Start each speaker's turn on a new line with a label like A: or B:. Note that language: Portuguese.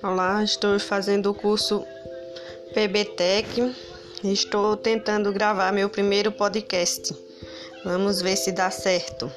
A: Olá, estou fazendo o curso PBTEC. Estou tentando gravar meu primeiro podcast. Vamos ver se dá certo.